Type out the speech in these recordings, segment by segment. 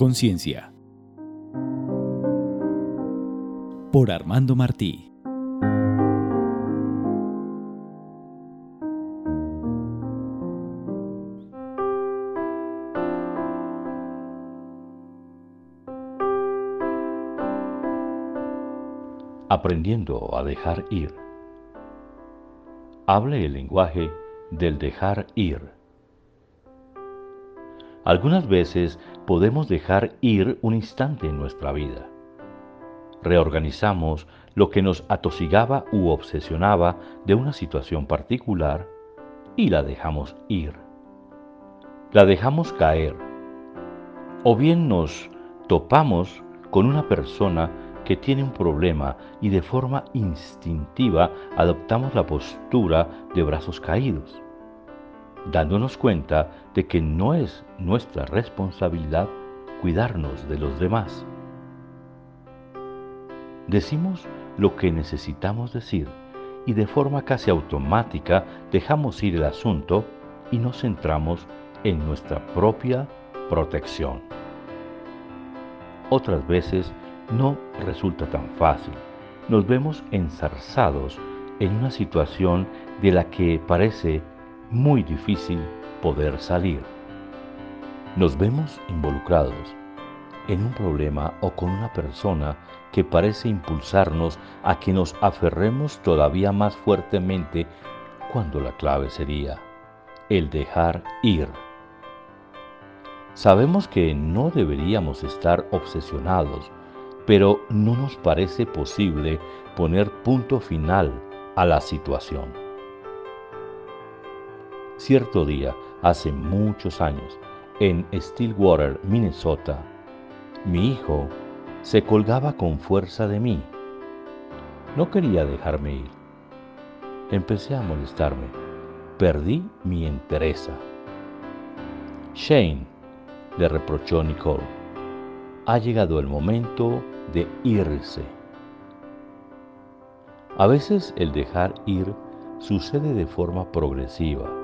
conciencia. Por Armando Martí. Aprendiendo a dejar ir. Hable el lenguaje del dejar ir algunas veces podemos dejar ir un instante en nuestra vida. Reorganizamos lo que nos atosigaba u obsesionaba de una situación particular y la dejamos ir. La dejamos caer. O bien nos topamos con una persona que tiene un problema y de forma instintiva adoptamos la postura de brazos caídos dándonos cuenta de que no es nuestra responsabilidad cuidarnos de los demás. Decimos lo que necesitamos decir y de forma casi automática dejamos ir el asunto y nos centramos en nuestra propia protección. Otras veces no resulta tan fácil. Nos vemos enzarzados en una situación de la que parece muy difícil poder salir. Nos vemos involucrados en un problema o con una persona que parece impulsarnos a que nos aferremos todavía más fuertemente cuando la clave sería el dejar ir. Sabemos que no deberíamos estar obsesionados, pero no nos parece posible poner punto final a la situación. Cierto día, hace muchos años, en Stillwater, Minnesota, mi hijo se colgaba con fuerza de mí. No quería dejarme ir. Empecé a molestarme. Perdí mi entereza. Shane, le reprochó Nicole, ha llegado el momento de irse. A veces el dejar ir sucede de forma progresiva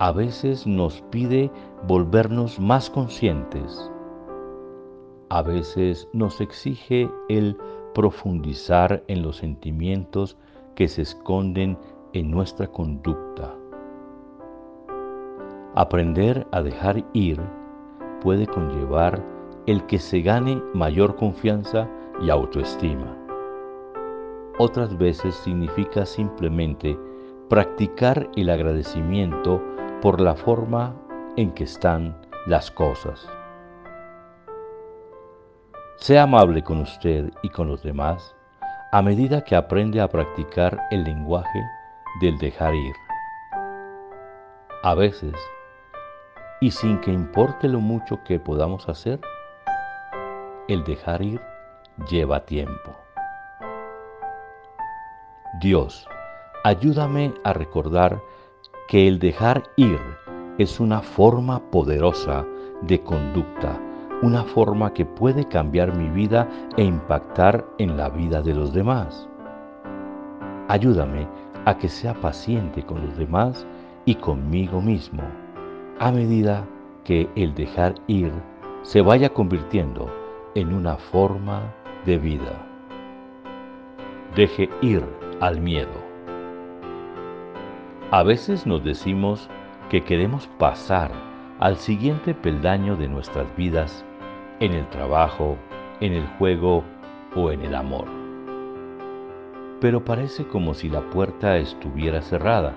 a veces nos pide volvernos más conscientes. A veces nos exige el profundizar en los sentimientos que se esconden en nuestra conducta. Aprender a dejar ir puede conllevar el que se gane mayor confianza y autoestima. Otras veces significa simplemente practicar el agradecimiento por la forma en que están las cosas. Sea amable con usted y con los demás a medida que aprende a practicar el lenguaje del dejar ir. A veces, y sin que importe lo mucho que podamos hacer, el dejar ir lleva tiempo. Dios, ayúdame a recordar que el dejar ir es una forma poderosa de conducta, una forma que puede cambiar mi vida e impactar en la vida de los demás. Ayúdame a que sea paciente con los demás y conmigo mismo, a medida que el dejar ir se vaya convirtiendo en una forma de vida. Deje ir al miedo. A veces nos decimos que queremos pasar al siguiente peldaño de nuestras vidas en el trabajo, en el juego o en el amor. Pero parece como si la puerta estuviera cerrada.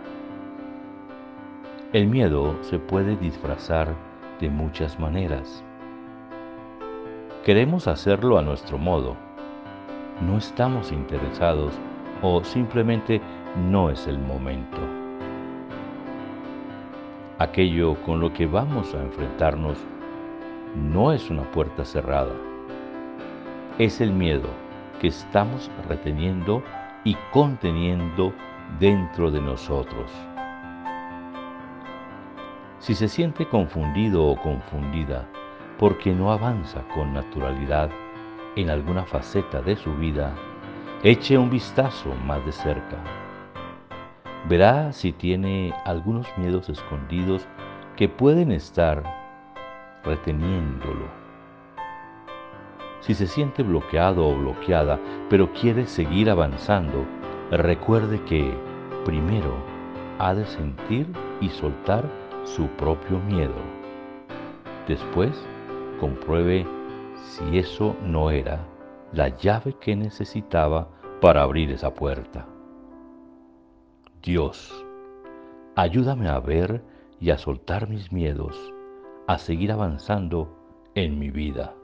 El miedo se puede disfrazar de muchas maneras. Queremos hacerlo a nuestro modo. No estamos interesados o simplemente no es el momento aquello con lo que vamos a enfrentarnos no es una puerta cerrada, es el miedo que estamos reteniendo y conteniendo dentro de nosotros. Si se siente confundido o confundida porque no avanza con naturalidad en alguna faceta de su vida, eche un vistazo más de cerca verá si tiene algunos miedos escondidos que pueden estar reteniéndolo Si se siente bloqueado o bloqueada, pero quiere seguir avanzando, recuerde que primero ha de sentir y soltar su propio miedo. Después, compruebe si eso no era la llave que necesitaba para abrir esa puerta. Dios, ayúdame a ver y a soltar mis miedos, a seguir avanzando en mi vida.